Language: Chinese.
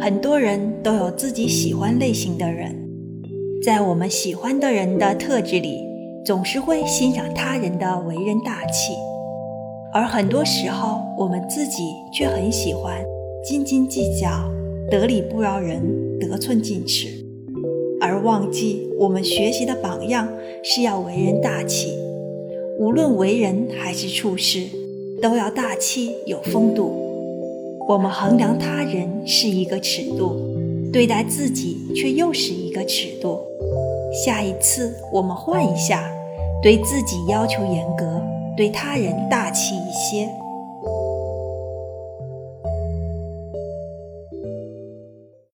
很多人都有自己喜欢类型的人，在我们喜欢的人的特质里，总是会欣赏他人的为人大气，而很多时候我们自己却很喜欢斤斤计较、得理不饶人、得寸进尺，而忘记我们学习的榜样是要为人大气，无论为人还是处事，都要大气有风度。我们衡量他人是一个尺度，对待自己却又是一个尺度。下一次我们换一下，对自己要求严格，对他人大气一些。